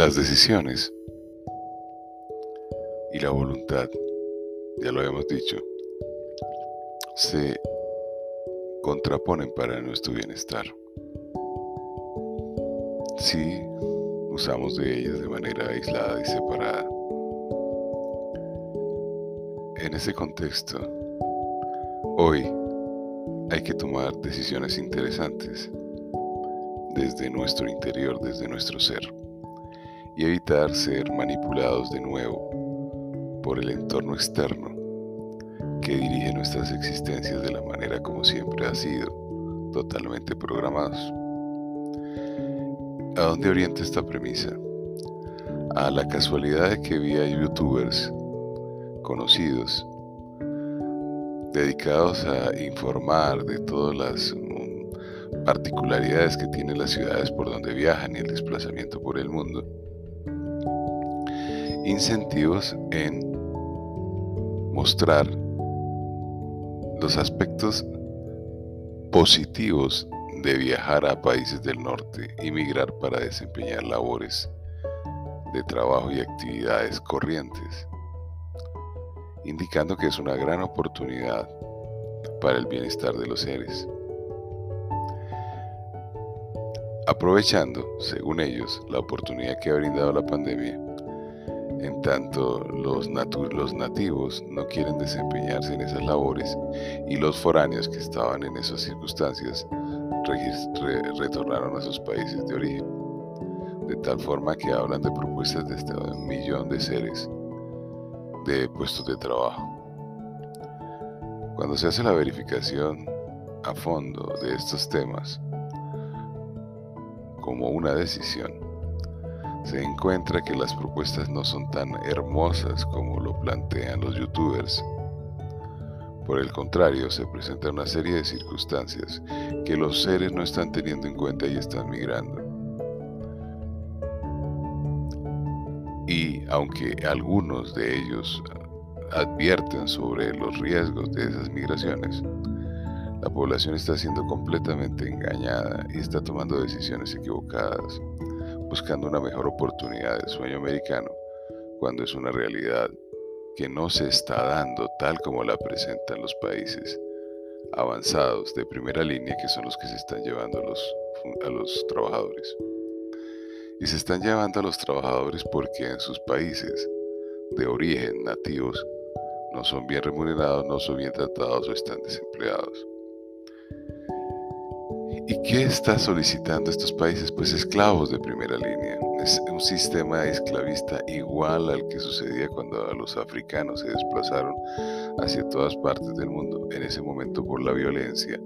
Las decisiones y la voluntad, ya lo habíamos dicho, se contraponen para nuestro bienestar. Si usamos de ellas de manera aislada y separada. En ese contexto, hoy hay que tomar decisiones interesantes desde nuestro interior, desde nuestro ser, y evitar ser manipulados de nuevo por el entorno externo que dirige nuestras existencias de la manera como siempre ha sido, totalmente programados. ¿A dónde orienta esta premisa? A la casualidad de que vi a youtubers conocidos dedicados a informar de todas las mm, particularidades que tienen las ciudades por donde viajan y el desplazamiento por el mundo. Incentivos en mostrar los aspectos positivos de viajar a países del norte y migrar para desempeñar labores de trabajo y actividades corrientes, indicando que es una gran oportunidad para el bienestar de los seres. Aprovechando, según ellos, la oportunidad que ha brindado la pandemia, en tanto los, nativos no quieren desempeñarse en esas labores y los foráneos que estaban en esas circunstancias retornaron a sus países de origen, de tal forma que hablan de propuestas de hasta un millón de seres de puestos de trabajo. Cuando se hace la verificación a fondo de estos temas como una decisión, se encuentra que las propuestas no son tan hermosas como lo plantean los youtubers por el contrario, se presenta una serie de circunstancias que los seres no están teniendo en cuenta y están migrando. Y aunque algunos de ellos advierten sobre los riesgos de esas migraciones, la población está siendo completamente engañada y está tomando decisiones equivocadas, buscando una mejor oportunidad del sueño americano, cuando es una realidad que no se está dando tal como la presentan los países avanzados de primera línea que son los que se están llevando a los, a los trabajadores. Y se están llevando a los trabajadores porque en sus países de origen nativos no son bien remunerados, no son bien tratados o están desempleados. ¿Y qué está solicitando estos países? Pues esclavos de primera línea. Es un sistema esclavista igual al que sucedía cuando los africanos se desplazaron hacia todas partes del mundo, en ese momento por la violencia,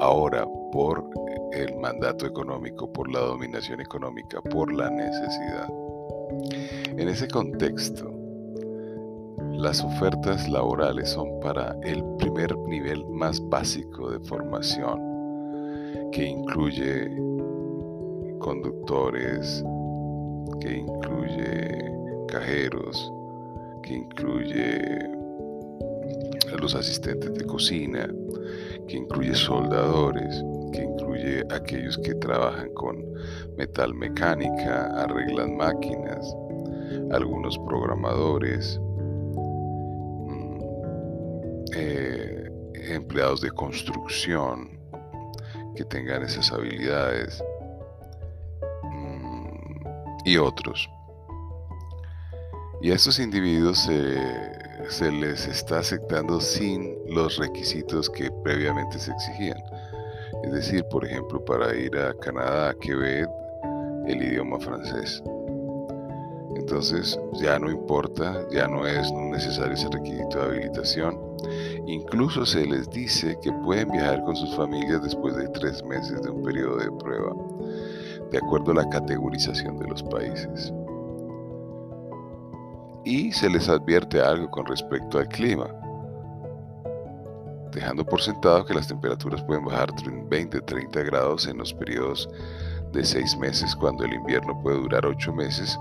ahora por el mandato económico, por la dominación económica, por la necesidad. En ese contexto, las ofertas laborales son para el primer nivel más básico de formación que incluye conductores, que incluye cajeros, que incluye los asistentes de cocina, que incluye soldadores, que incluye aquellos que trabajan con metal mecánica, arreglan máquinas, algunos programadores, mm, eh, empleados de construcción, que tengan esas habilidades mm, y otros. Y a estos individuos se les está aceptando sin los requisitos que previamente se exigían. Es decir, por ejemplo, para ir a Canadá, Quebec, el idioma francés. Entonces ya no importa, ya no es necesario ese requisito de habilitación. Incluso se les dice que pueden viajar con sus familias después de tres meses de un periodo de prueba, de acuerdo a la categorización de los países. Y se les advierte algo con respecto al clima, dejando por sentado que las temperaturas pueden bajar 20-30 grados en los periodos de seis meses, cuando el invierno puede durar ocho meses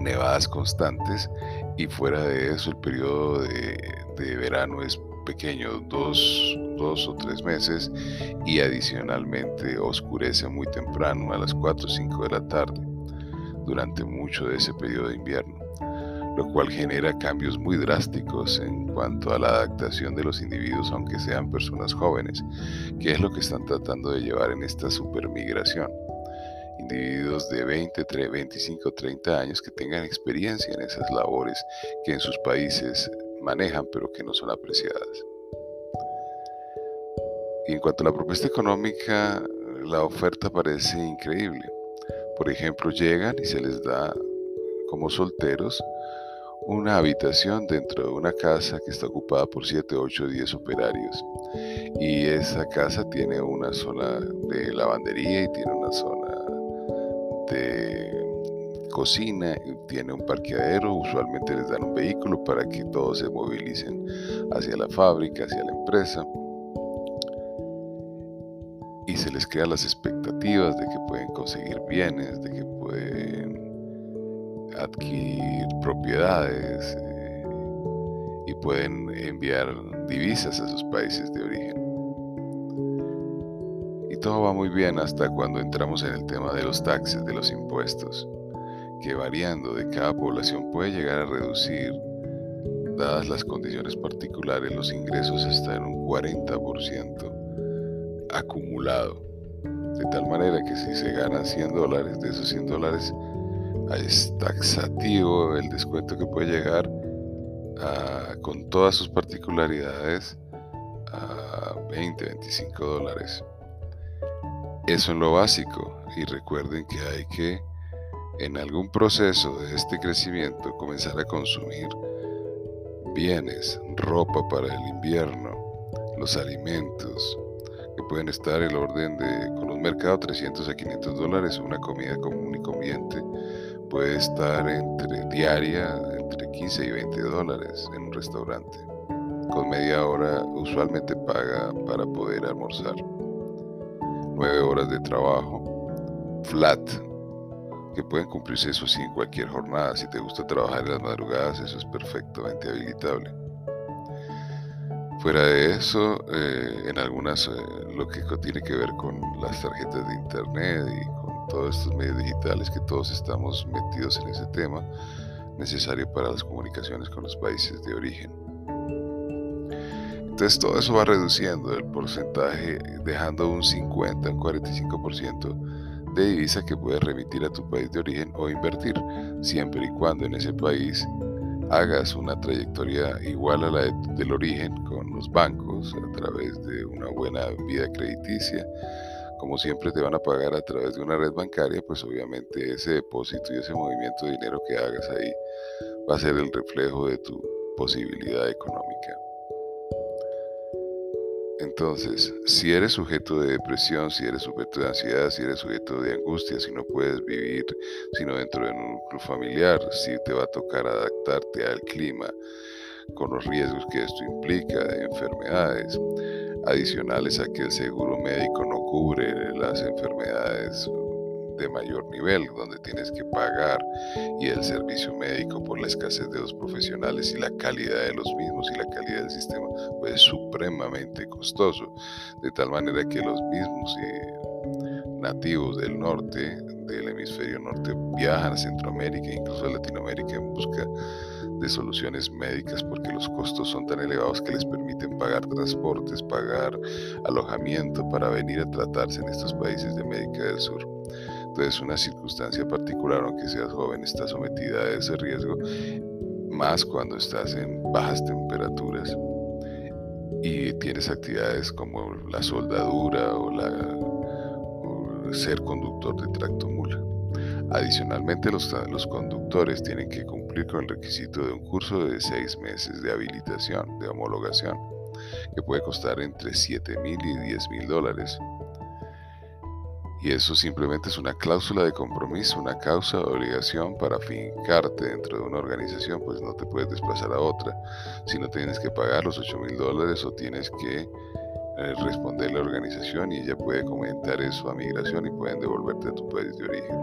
nevadas constantes y fuera de eso el periodo de, verano es pequeño, dos, dos, o tres meses y adicionalmente oscurece muy temprano a las 4 o 5 de la tarde durante mucho de ese periodo de invierno, lo cual genera cambios muy drásticos en cuanto a la adaptación de los individuos, aunque sean personas jóvenes, que es lo que están tratando de llevar en esta supermigración. Individuos de 20, 25, 30 años que tengan experiencia en esas labores que en sus países manejan pero que no son apreciadas. Y en cuanto a la propuesta económica, la oferta parece increíble. Por ejemplo, llegan y se les da como solteros una habitación dentro de una casa que está ocupada por 7, 8, 10 operarios. Y esa casa tiene una zona de lavandería y tiene una zona de cocina, tiene un parqueadero, usualmente les dan un vehículo para que todos se movilicen hacia la fábrica, hacia la empresa y se les crean las expectativas de que pueden conseguir bienes, de que pueden adquirir propiedades eh, y pueden enviar divisas a sus países de origen. Todo va muy bien hasta cuando entramos en el tema de los taxes, de los impuestos, que variando de cada población puede llegar a reducir, dadas las condiciones particulares, los ingresos hasta en un 40% acumulado. De tal manera que si se ganan 100 dólares, de esos 100 dólares es taxativo el descuento que puede llegar con todas sus particularidades a 20, 25 dólares. Eso en lo básico. Y recuerden que hay que, en algún proceso de este crecimiento, comenzar a consumir bienes, ropa para el invierno, los alimentos, pueden estar el orden de, con un mercado 300 a 500 dólares, una comida común y comiente puede estar entre diaria entre 15 y 20 dólares en un restaurante. Con media hora usualmente paga para poder almorzar. 9 horas de trabajo, flat, que pueden cumplirse eso sí en cualquier jornada. Si te gusta trabajar en las madrugadas, eso es perfectamente habilitable. Fuera de eso, eh, en algunas, eh, lo que tiene que ver con las tarjetas de internet y con todos estos medios digitales que todos estamos metidos en ese tema, necesario para las comunicaciones con los países de origen. Entonces todo eso va reduciendo el porcentaje, dejando un 50, un 45% de divisa que puedes remitir a tu país de origen o invertir, siempre y cuando en ese país hagas una trayectoria igual a la del origen con los bancos a través de una buena vida crediticia, como siempre te van a pagar a través de una red bancaria, pues obviamente ese depósito y ese movimiento de dinero que hagas ahí va a ser el reflejo de tu posibilidad económica. Entonces, si eres sujeto de depresión, si eres sujeto de ansiedad, si eres sujeto de angustia, si no puedes vivir sino dentro de un núcleo familiar, si te va a tocar adaptarte al clima con los riesgos que esto implica de enfermedades, adicionales a que el seguro médico no cubre las enfermedades de mayor nivel, donde tienes que pagar, y el servicio médico por la escasez de los profesionales y la calidad de los mismos y la calidad del sistema, pues es supremamente costoso, de tal manera que los mismos eh, nativos del norte, del hemisferio norte, viajan a Centroamérica e incluso a Latinoamérica en busca de soluciones médicas porque los costos son tan elevados que les permiten pagar transportes, pagar alojamiento para venir a tratarse en estos países de América del Sur. Entonces, una circunstancia particular, aunque seas joven, está sometida a ese riesgo, más cuando estás en bajas temperaturas y tienes actividades como la soldadura o, ser conductor de tracto mula. Adicionalmente, los, los conductores tienen que cumplir con el requisito de un curso de seis meses de habilitación, de homologación, que puede costar entre 7 mil y 10 mil dólares y eso simplemente es una cláusula de compromiso, una causa de obligación para fincarte dentro de una organización, pues no te puedes desplazar a otra. Si no tienes que pagar los 8 mil dólares o tienes que eh, responder la organización y ella puede comentar eso a migración y pueden devolverte a tu país de origen.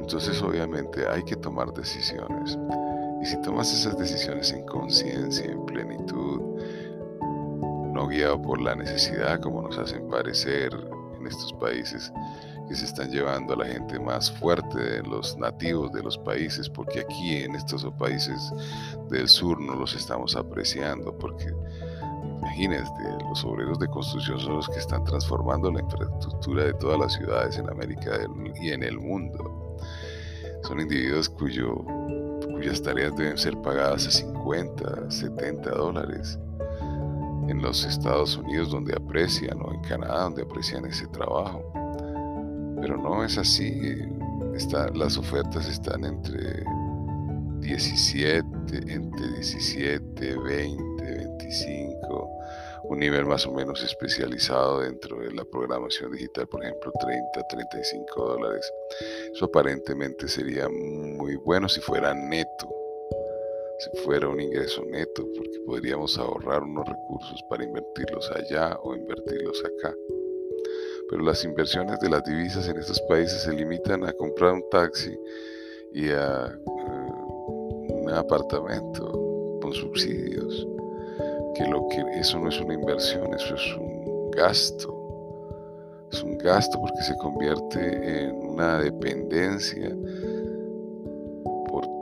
Entonces obviamente hay que tomar decisiones. Y si tomas esas decisiones en conciencia, en plenitud, no guiado por la necesidad como nos hacen parecer en estos países que se están llevando a la gente más fuerte los nativos de los países, porque aquí en estos países del sur no los estamos apreciando, porque imagínense, los obreros de construcción son los que están transformando la infraestructura de todas las ciudades en América y en el mundo. Son individuos cuyas tareas deben ser pagadas a 50, 70 dólares en los Estados Unidos donde aprecian o en Canadá donde aprecian ese trabajo. Pero no es así. las ofertas están entre 17, entre 17, 20, 25, un nivel más o menos especializado dentro de la programación digital, por ejemplo, 30, 35 dólares. Eso aparentemente sería muy bueno si fuera neto si fuera un ingreso neto, porque podríamos ahorrar unos recursos para invertirlos allá o invertirlos acá. Pero las inversiones de las divisas en estos países se limitan a comprar un taxi y a eh, un apartamento con subsidios, que lo que eso no es una inversión, eso es un gasto. Es un gasto porque se convierte en una dependencia por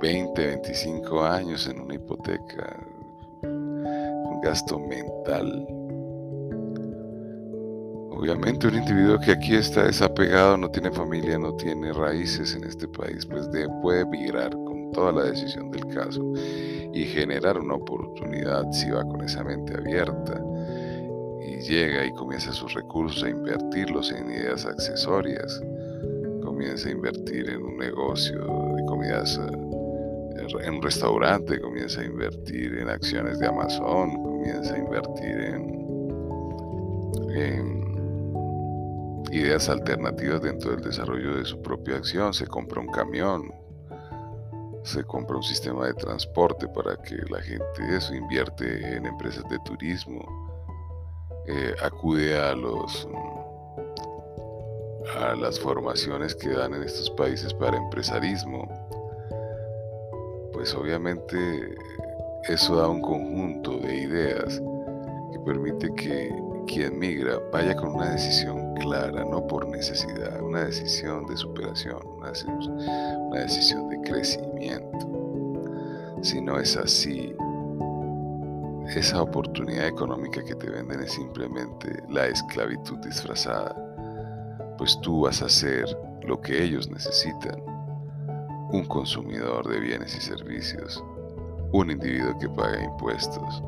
20, 25 años en una hipoteca, un gasto mental. Obviamente un individuo que aquí está desapegado, no tiene familia, no tiene raíces en este país, pues puede migrar con toda la decisión del caso y generar una oportunidad si va con esa mente abierta y llega y comienza sus recursos a invertirlos en ideas accesorias, comienza a invertir en un negocio de comidas en restaurante, comienza a invertir en acciones de Amazon, comienza a invertir en, ideas alternativas dentro del desarrollo de su propia acción, se compra un camión, se compra un sistema de transporte para que la gente eso invierte en empresas de turismo, eh, acude a los a las formaciones que dan en estos países para empresarismo pues obviamente eso da un conjunto de ideas que permite que quien migra vaya con una decisión clara, no por necesidad, una decisión de superación, una decisión de crecimiento. Si no es así, esa oportunidad económica que te venden es simplemente la esclavitud disfrazada, pues tú vas a hacer lo que ellos necesitan un consumidor de bienes y servicios, un individuo que paga impuestos,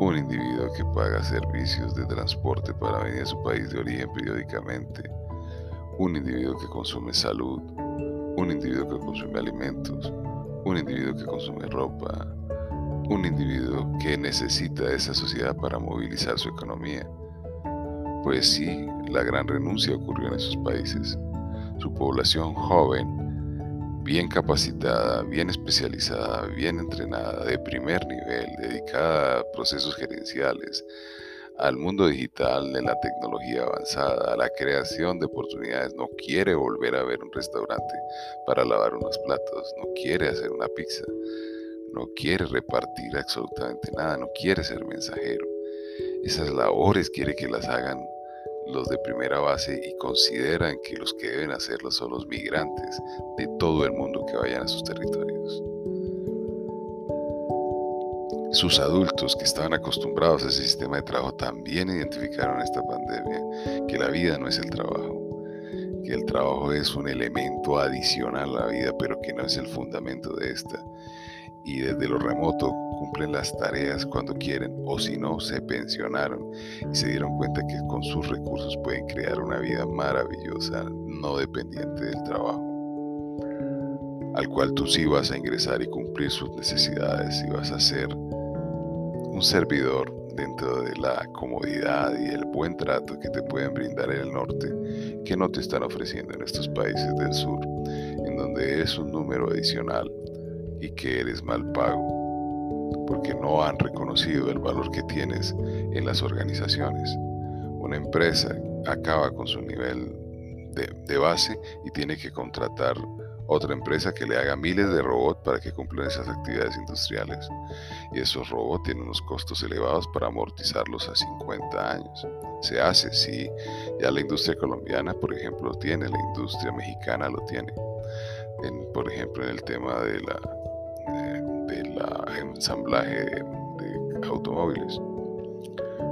un individuo que paga servicios de transporte para venir a su país de origen periódicamente, un individuo que consume salud, un individuo que consume alimentos, un individuo que consume ropa, un individuo que necesita de esa sociedad para movilizar su economía. Pues sí, la gran renuncia ocurrió en esos países. Su población joven bien capacitada, bien especializada, bien entrenada, de primer nivel, dedicada a procesos gerenciales, al mundo digital, de la tecnología avanzada, a la creación de oportunidades. No quiere volver a ver un restaurante para lavar unos platos, no quiere hacer una pizza, no quiere repartir absolutamente nada, no quiere ser mensajero. Esas labores quiere que las hagan los de primera base y consideran que los que deben hacerlo son los migrantes de todo el mundo que vayan a sus territorios. Sus adultos que estaban acostumbrados a ese sistema de trabajo también identificaron esta pandemia, que la vida no es el trabajo, que el trabajo es un elemento adicional a la vida, pero que no es el fundamento de esta. Y desde lo remoto cumplen las tareas cuando quieren o si no, se pensionaron y se dieron cuenta que con sus recursos pueden crear una vida maravillosa, no dependiente del trabajo, al cual tú sí vas a ingresar y cumplir sus necesidades y vas a ser un servidor dentro de la comodidad y el buen trato que te pueden brindar en el norte que no te están ofreciendo en estos países del sur, en donde eres un número adicional y que eres mal pago porque no han reconocido el valor que tienes en las organizaciones. Una empresa acaba con su nivel de, base y tiene que contratar otra empresa que le haga miles de robots para que cumplan esas actividades industriales. Y esos robots tienen unos costos elevados para amortizarlos a 50 años. Se hace, sí, ya la industria colombiana, por ejemplo, lo tiene, la industria mexicana lo tiene. por ejemplo, en el tema de la, de, la ensamblaje de automóviles.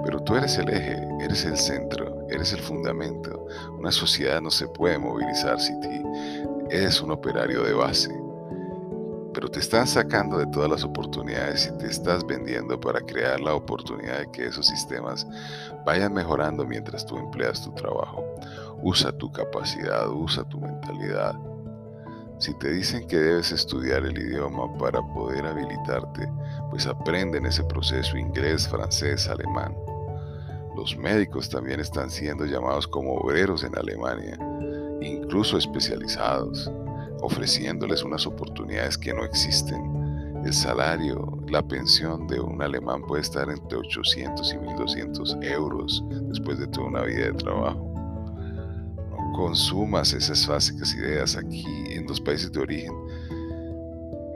Pero tú eres el eje, eres el centro, eres el fundamento. Una sociedad no se puede movilizar si eres un operario de base. Pero te están sacando de todas las oportunidades y te estás vendiendo para crear la oportunidad de que esos sistemas vayan mejorando mientras tú empleas tu trabajo. Usa tu capacidad, usa tu mentalidad. Si te dicen que debes estudiar el idioma para poder habilitarte, pues aprende en ese proceso inglés, francés, alemán. Los médicos también están siendo llamados como obreros en Alemania, incluso especializados, ofreciéndoles unas oportunidades que no existen. El salario, la pensión de un alemán puede estar entre 800 y 1200 euros después de toda una vida de trabajo. Consumas esas básicas ideas aquí en los países de origen.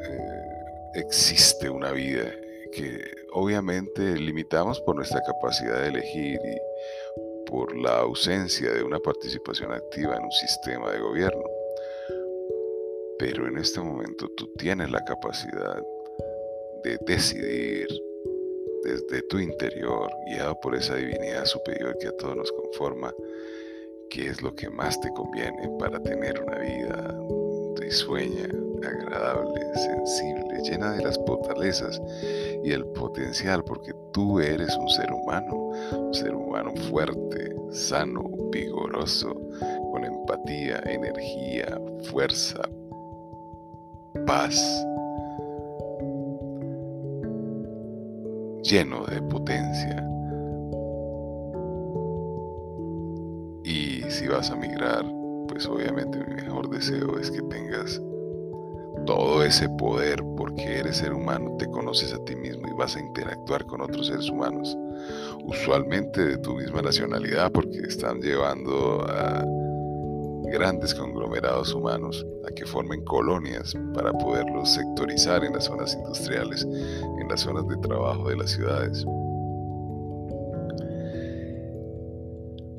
Eh, existe una vida que obviamente limitamos por nuestra capacidad de elegir y por la ausencia de una participación activa en un sistema de gobierno. Pero en este momento tú tienes la capacidad de decidir desde tu interior, guiado por esa divinidad superior que a todos nos conforma, qué es lo que más te conviene para tener una vida risueña, agradable, sensible, llena de las fortalezas y el potencial, porque tú eres un ser humano, un ser humano fuerte, sano, vigoroso, con empatía, energía, fuerza, paz, lleno de potencia. Si vas a migrar, pues obviamente mi mejor deseo es que tengas todo ese poder porque eres ser humano, te conoces a ti mismo y vas a interactuar con otros seres humanos, usualmente de tu misma nacionalidad porque están llevando a grandes conglomerados humanos a que formen colonias para poderlos sectorizar en las zonas industriales, en las zonas de trabajo de las ciudades.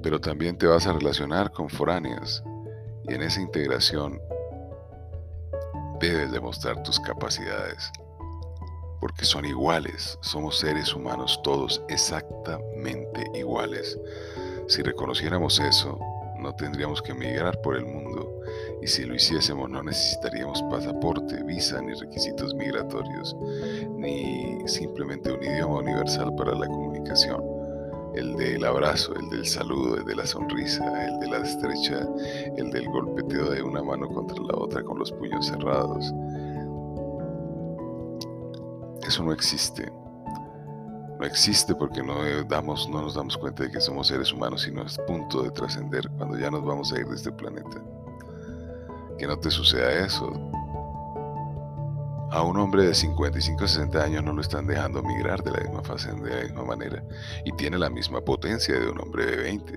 Pero también te vas a relacionar con foráneas y en esa integración debes demostrar tus capacidades, porque son iguales, somos seres humanos todos exactamente iguales. Si reconociéramos eso, no tendríamos que emigrar por el mundo y si lo hiciésemos no necesitaríamos pasaporte, visa ni requisitos migratorios, ni simplemente un idioma universal para la comunicación. El del abrazo, el del saludo, el de la sonrisa, el de la estrecha, el del golpeteo de una mano contra la otra con los puños cerrados. Eso no existe. No existe porque no, damos, no nos damos cuenta de que somos seres humanos y no es punto de trascender cuando ya nos vamos a ir de este planeta. Que no te suceda eso. A un hombre de 55 o 60 años no lo están dejando migrar de la misma fase, de la misma manera, y tiene la misma potencia de un hombre de 20.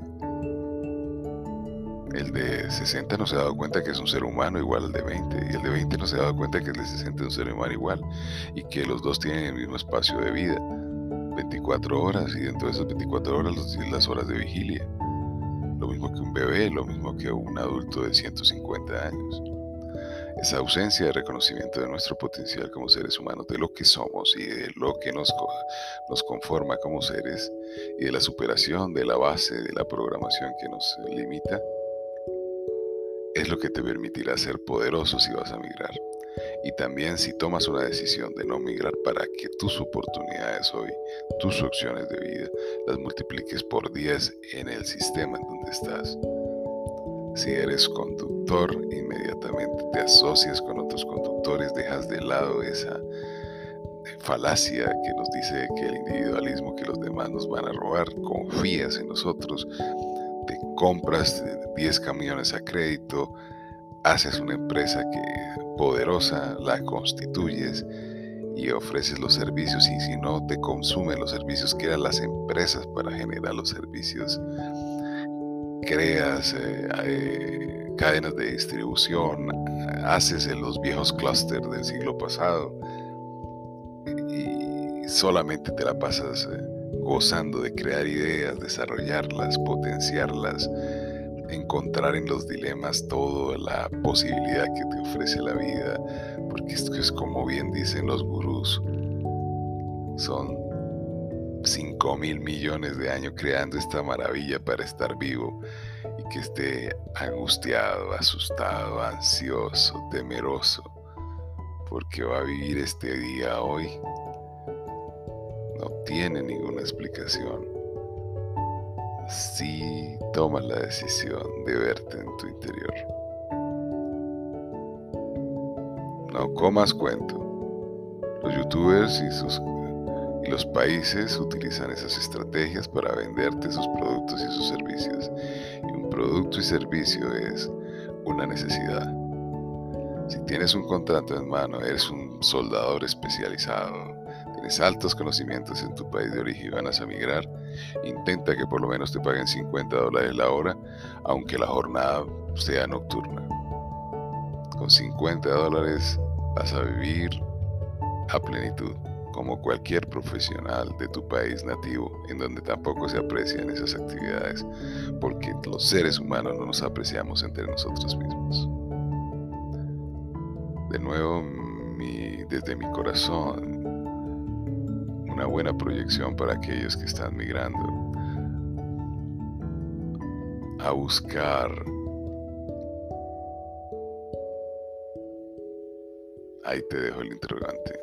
El de 60 no se ha dado cuenta que es un ser humano igual al de 20, y el de 20 no se ha dado cuenta que el de 60 es un ser humano igual, y que los dos tienen el mismo espacio de vida 24 horas y dentro de esas 24 horas las horas de vigilia. Lo mismo que un bebé, lo mismo que un adulto de 150 años. Esa ausencia de reconocimiento de nuestro potencial como seres humanos, de lo que somos y de lo que nos, nos conforma como seres y de la superación de la base de la programación que nos limita, es lo que te permitirá ser poderoso si vas a migrar. Y también si tomas una decisión de no migrar para que tus oportunidades hoy, tus opciones de vida, las multipliques por 10 en el sistema en donde estás. Si eres conductor, inmediatamente te asocias con otros conductores, dejas de lado esa falacia que nos dice que el individualismo, que los demás nos van a robar, confías en nosotros, te compras 10 camiones a crédito, haces una empresa que poderosa, la constituyes y ofreces los servicios y si no te consumen los servicios, creas las empresas para generar los servicios, creas eh, eh, cadenas de distribución, haces en los viejos clústeres del siglo pasado y solamente te la pasas eh, gozando de crear ideas, desarrollarlas, potenciarlas, encontrar en los dilemas toda la posibilidad que te ofrece la vida, porque esto es como bien dicen los gurús, son 5 mil millones de años creando esta maravilla para estar vivo y que esté angustiado, asustado, ansioso, temeroso, porque va a vivir este día hoy, no tiene ninguna explicación. Si tomas la decisión de verte en tu interior. No comas cuento. Los youtubers y sus los países utilizan esas estrategias para venderte sus productos y sus servicios. Y un producto y servicio es una necesidad. Si tienes un contrato en mano, eres un soldador especializado, tienes altos conocimientos en tu país de origen y vas a migrar, intenta que por lo menos te paguen 50 dólares la hora, aunque la jornada sea nocturna. Con 50 dólares vas a vivir a plenitud como cualquier profesional de tu país nativo, en donde tampoco se aprecian esas actividades, porque los seres humanos no nos apreciamos entre nosotros mismos. De nuevo, desde mi corazón, una buena proyección para aquellos que están migrando a buscar Ahí te dejo el interrogante.